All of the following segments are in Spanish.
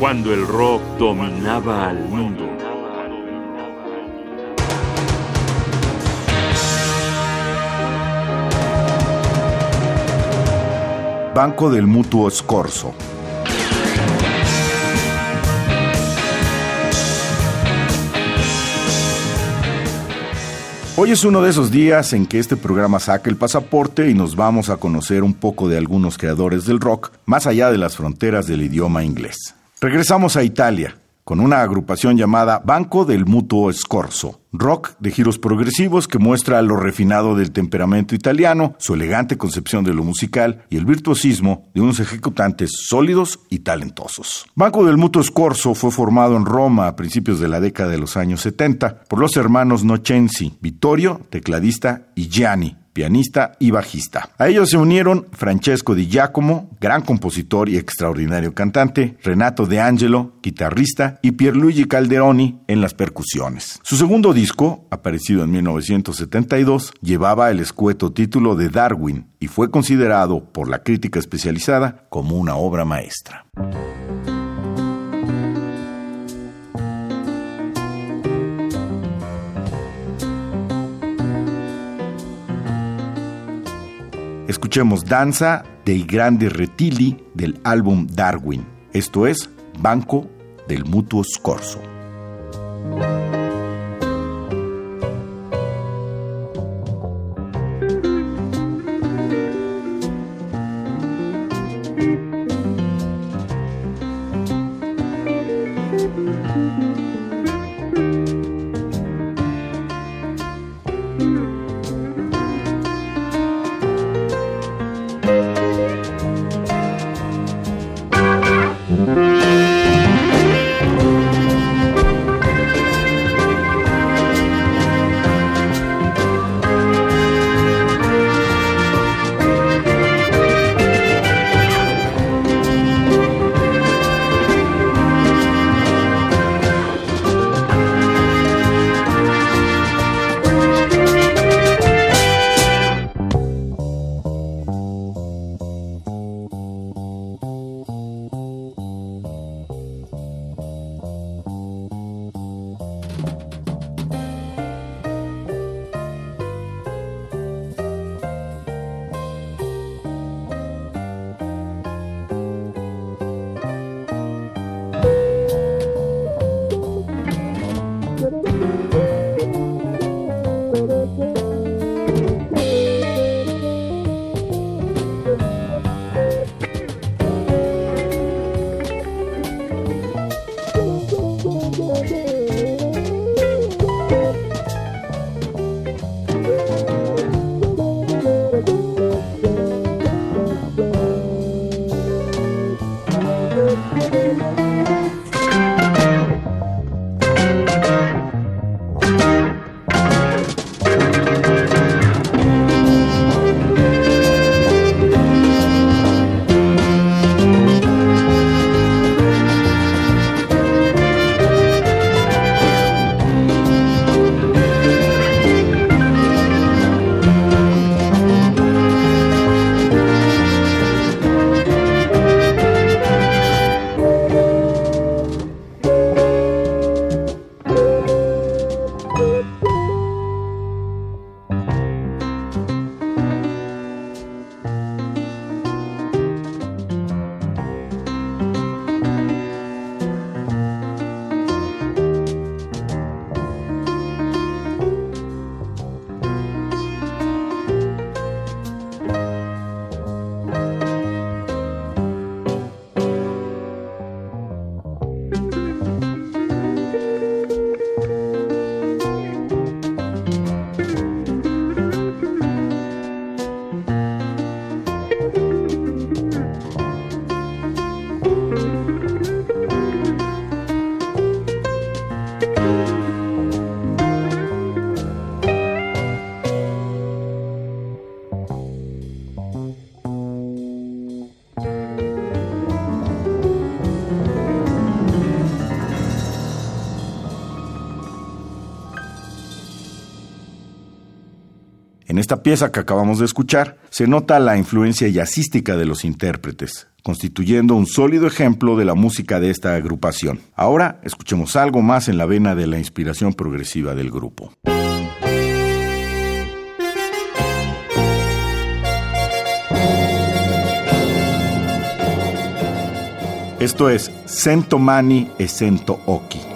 cuando el rock dominaba al mundo. Banco del Mutuo Scorso. Hoy es uno de esos días en que este programa saca el pasaporte y nos vamos a conocer un poco de algunos creadores del rock más allá de las fronteras del idioma inglés. Regresamos a Italia con una agrupación llamada Banco del Mutuo Scorso, rock de giros progresivos que muestra lo refinado del temperamento italiano, su elegante concepción de lo musical y el virtuosismo de unos ejecutantes sólidos y talentosos. Banco del Mutuo Scorso fue formado en Roma a principios de la década de los años 70 por los hermanos Nocenzi, Vittorio, tecladista, y Gianni, pianista y bajista. A ellos se unieron Francesco Di Giacomo, gran compositor y extraordinario cantante, Renato De Angelo, guitarrista, y Pierluigi Calderoni en las percusiones. Su segundo disco, aparecido en 1972, llevaba el escueto título de Darwin y fue considerado por la crítica especializada como una obra maestra. Escuchemos Danza dei Grandi Retili del álbum Darwin. Esto es Banco del Mutuo Scorso. Esta pieza que acabamos de escuchar, se nota la influencia jazzística de los intérpretes. constituyendo un sólido ejemplo de la música de esta agrupación. Ahora escuchemos algo más en la vena de la inspiración progresiva del grupo. Esto es Sento Mani e Sento Oki.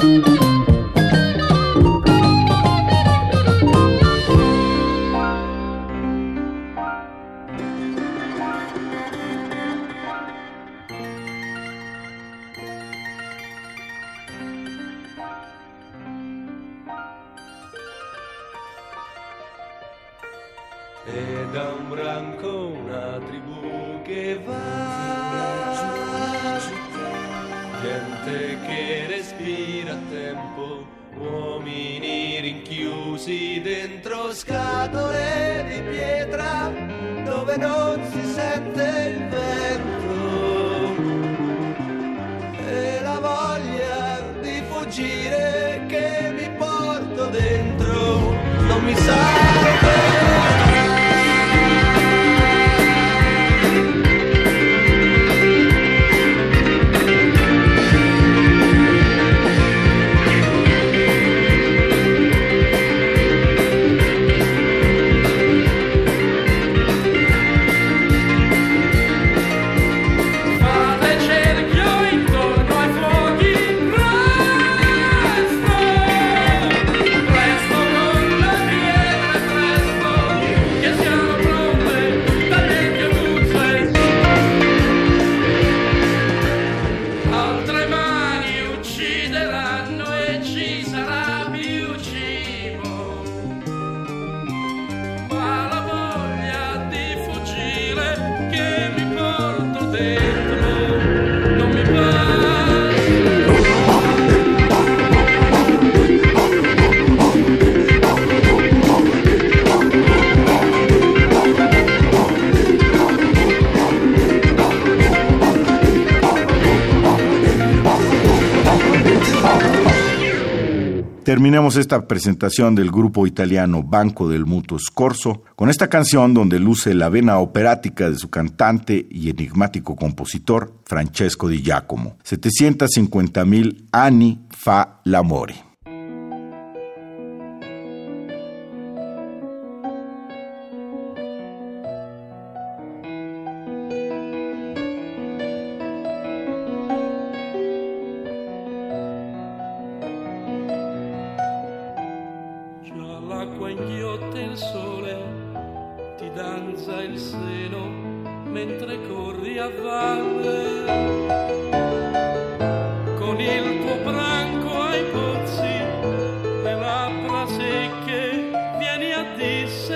E Gente che respira a tempo Uomini rinchiusi dentro scatole di pietra Dove non si sente il vento. E la voglia di fuggire che mi porto dentro Non mi sa Terminemos esta presentación del grupo italiano Banco del Mutuo Scorso con esta canción donde luce la vena operática de su cantante y enigmático compositor Francesco Di Giacomo. 750.000 anni fa l'amore.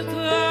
te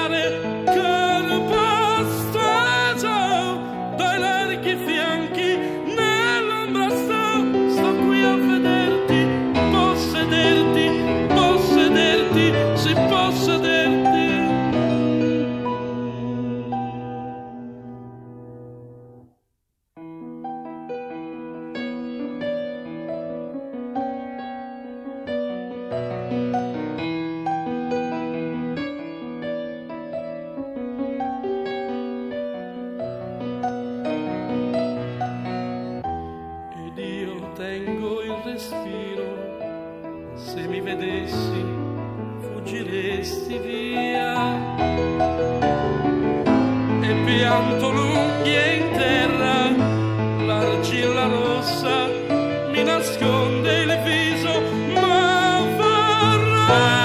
goodbye.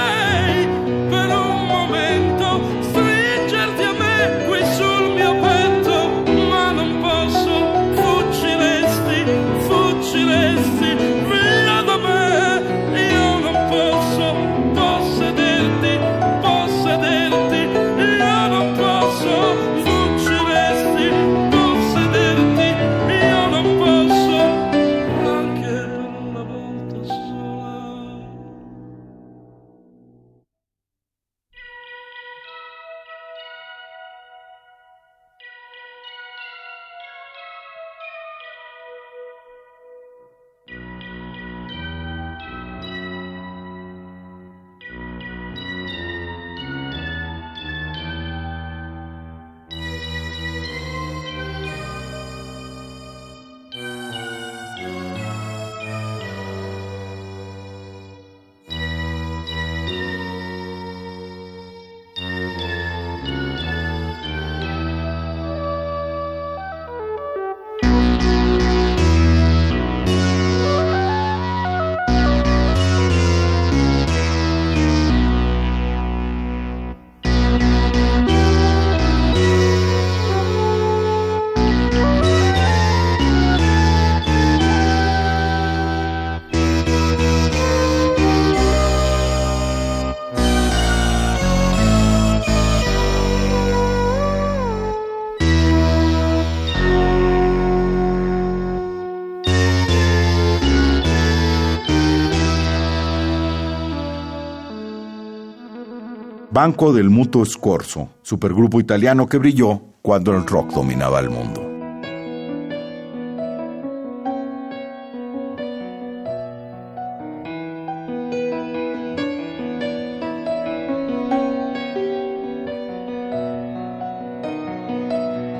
Banco del Mutuo Scorso, supergrupo italiano que brilló cuando el rock dominaba el mundo.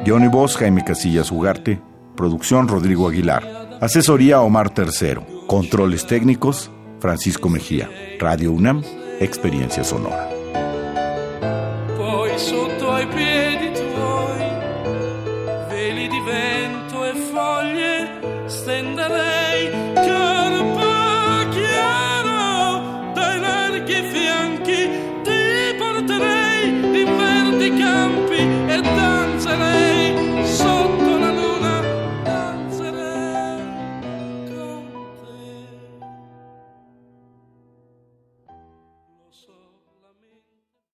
Johnny Voz, Jaime Casillas Ugarte, producción Rodrigo Aguilar, asesoría Omar Tercero, controles técnicos Francisco Mejía, Radio UNAM, experiencia sonora. tvoj, biedy twój.